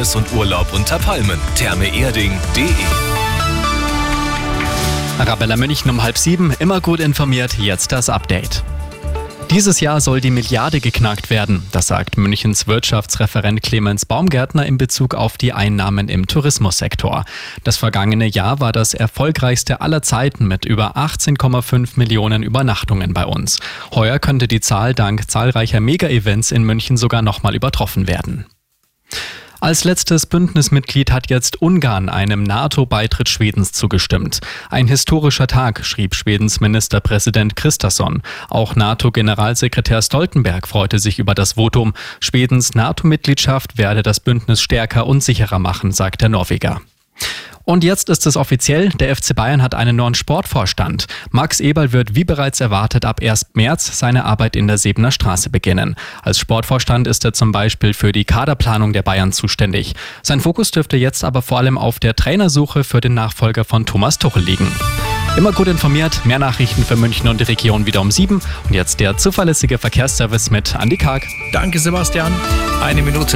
Wellness und Urlaub unter Palmen. Thermeerding.de Arabella München um halb sieben, immer gut informiert, jetzt das Update. Dieses Jahr soll die Milliarde geknackt werden, das sagt Münchens Wirtschaftsreferent Clemens Baumgärtner in Bezug auf die Einnahmen im Tourismussektor. Das vergangene Jahr war das erfolgreichste aller Zeiten mit über 18,5 Millionen Übernachtungen bei uns. Heuer könnte die Zahl dank zahlreicher Mega-Events in München sogar nochmal übertroffen werden. Als letztes Bündnismitglied hat jetzt Ungarn einem NATO-Beitritt Schwedens zugestimmt. Ein historischer Tag, schrieb Schwedens Ministerpräsident Christasson. Auch NATO-Generalsekretär Stoltenberg freute sich über das Votum. Schwedens NATO-Mitgliedschaft werde das Bündnis stärker und sicherer machen, sagt der Norweger. Und jetzt ist es offiziell, der FC Bayern hat einen neuen Sportvorstand. Max Eberl wird wie bereits erwartet ab 1. März seine Arbeit in der Sebener Straße beginnen. Als Sportvorstand ist er zum Beispiel für die Kaderplanung der Bayern zuständig. Sein Fokus dürfte jetzt aber vor allem auf der Trainersuche für den Nachfolger von Thomas Tuchel liegen. Immer gut informiert, mehr Nachrichten für München und die Region wieder um sieben. Und jetzt der zuverlässige Verkehrsservice mit Andy Karg. Danke, Sebastian. Eine Minute